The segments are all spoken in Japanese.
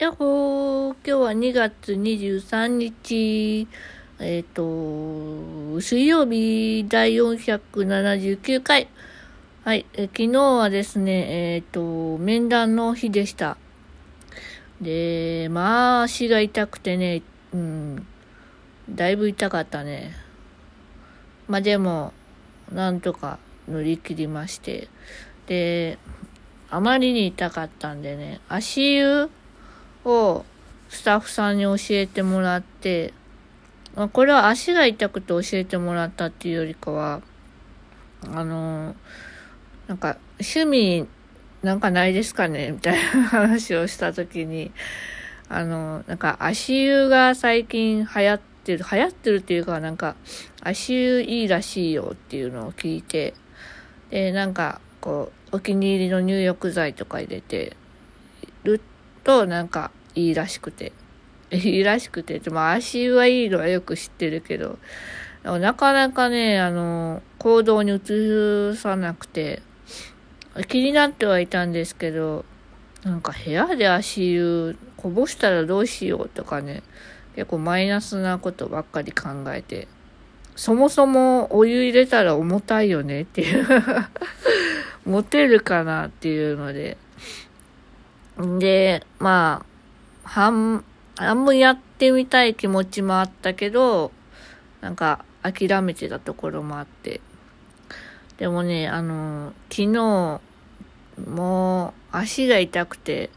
やっほー、今日は2月23日、えっ、と、水曜日第479回。はい、え昨日はですね、えっ、と、面談の日でした。で、まあ、足が痛くてね、うん、だいぶ痛かったね。まあでも、なんとか乗り切りまして。で、あまりに痛かったんでね、足湯をスタッフさんに教えてもらって、まあ、これは足が痛くて教えてもらったっていうよりかは、あの、なんか趣味なんかないですかね？みたいな話をしたときに、あの、なんか足湯が最近流行ってる、流行ってるっていうかなんか足湯いいらしいよっていうのを聞いて、で、なんかこう、お気に入りの入浴剤とか入れてるっとなんかいいらしくて。いいらしくて。でも足はいいのはよく知ってるけど、なかなかね、あの、行動に移さなくて、気になってはいたんですけど、なんか部屋で足湯こぼしたらどうしようとかね、結構マイナスなことばっかり考えて、そもそもお湯入れたら重たいよねっていう。持てるかなっていうので、で、まあ、半、半分やってみたい気持ちもあったけど、なんか諦めてたところもあって。でもね、あの、昨日、もう足が痛くて、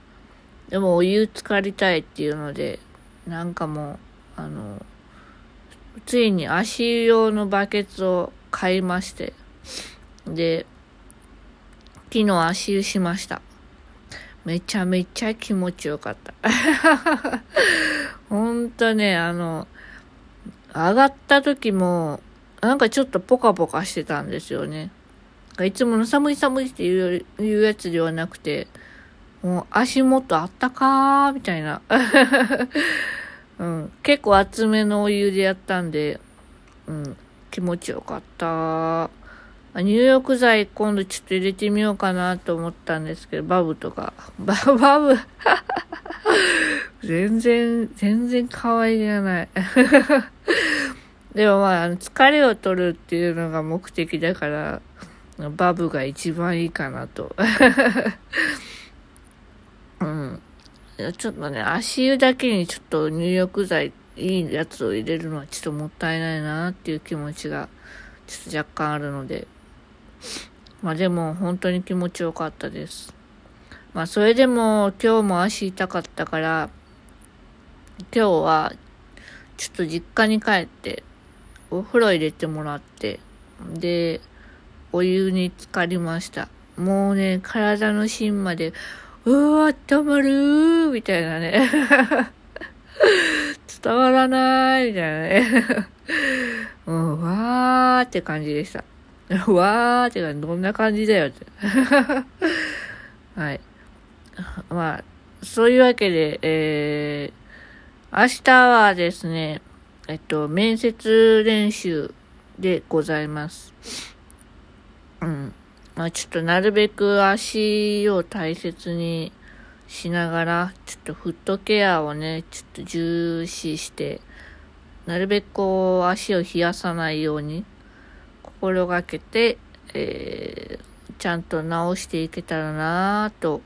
でもお湯浸かりたいっていうので、なんかもう、あの、ついに足湯用のバケツを買いまして、で、昨日足湯しました。めちゃめちゃ気持ちよかった。ほんとね、あの、上がった時も、なんかちょっとポカポカしてたんですよね。いつもの寒い寒いっていういうやつではなくて、もう足元あったかーみたいな。うん、結構厚めのお湯でやったんで、うん、気持ちよかったー。入浴剤今度ちょっと入れてみようかなと思ったんですけど、バブとか。ババブ 全然、全然可愛げない。でもまあ、疲れを取るっていうのが目的だから、バブが一番いいかなと。うん。ちょっとね、足湯だけにちょっと入浴剤、いいやつを入れるのはちょっともったいないなっていう気持ちが、ちょっと若干あるので、まあでも本当に気持ちよかったです。まあそれでも今日も足痛かったから、今日はちょっと実家に帰ってお風呂入れてもらって、で、お湯に浸かりました。もうね、体の芯まで、うわ、温まるーみたいなね。伝わらないみたいなね。う、わーって感じでした。わーってか、どんな感じだよって。はい。まあ、そういうわけで、えー、明日はですね、えっと、面接練習でございます。うん。まあちょっとなるべく足を大切にしながら、ちょっとフットケアをね、ちょっと重視して、なるべくこう足を冷やさないように心がけて、えー、ちゃんと直していけたらなぁと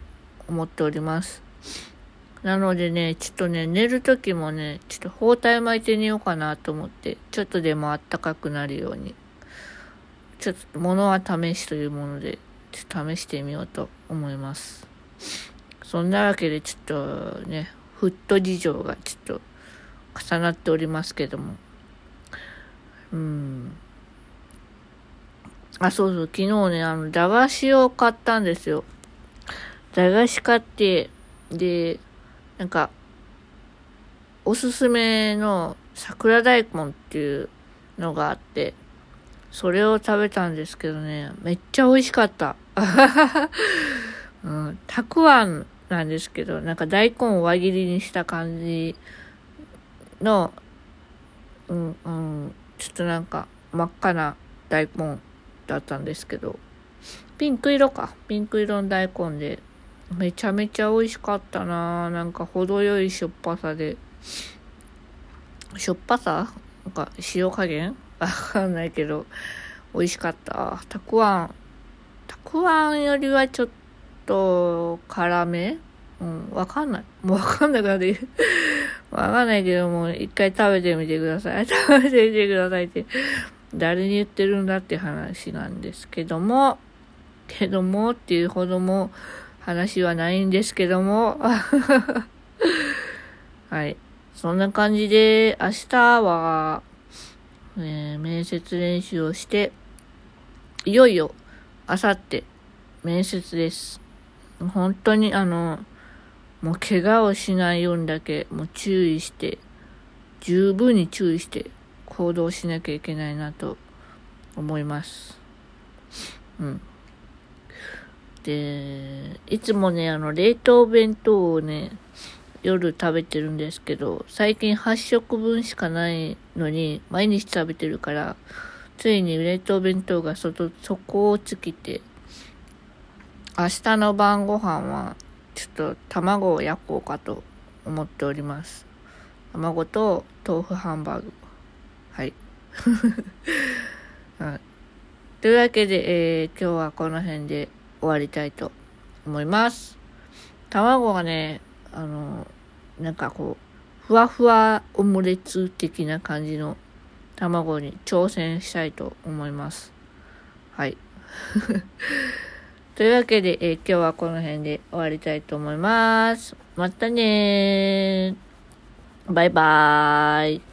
思っております。なのでね、ちょっとね、寝るときもね、ちょっと包帯巻いて寝ようかなと思って、ちょっとでもあったかくなるように、ちょっと物は試しというもので、ちょっと試してみようと思います。そんなわけでちょっとね、フット事情がちょっと重なっておりますけども、うん。あ、そうそう、昨日ね、あの、駄菓子を買ったんですよ。駄菓子買って、で、なんか、おすすめの桜大根っていうのがあって、それを食べたんですけどね、めっちゃ美味しかった。うん、たくあんなんですけど、なんか大根を輪切りにした感じの、うん、うん、ちょっとなんか真っ赤な大根だったんですけど、ピンク色か。ピンク色の大根で、めちゃめちゃ美味しかったななんか程よいしょっぱさで。しょっぱさ？なんか塩加減？わかんないけど、美味しかった。たくあん。たくあんよりはちょっと辛め？うん、わかんない。もうわかんないからで、わかんないけども、一回食べてみてください。食べてみてくださいって、誰に言ってるんだって話なんですけども、けどもっていうほども話はないんですけども、はい。そんな感じで、明日は、えー、面接練習をして、いよいよ、あさって、面接です。本当にあの、もう怪我をしないようにだけ、もう注意して、十分に注意して行動しなきゃいけないなと思います。うん。で、いつもね、あの、冷凍弁当をね、夜食べてるんですけど、最近8食分しかないのに、毎日食べてるから、ついに冷凍弁当が外、底を尽きて、明日の晩ご飯は、ちょっと卵を焼こうかと思っております。卵と豆腐ハンバーグ。はい。はい、というわけで、えー、今日はこの辺で終わりたいと思います。卵がね、あの、なんかこう、ふわふわオムレツ的な感じの卵に挑戦したいと思います。はい。というわけで、えー、今日はこの辺で終わりたいと思います。またねー。バイバーイ。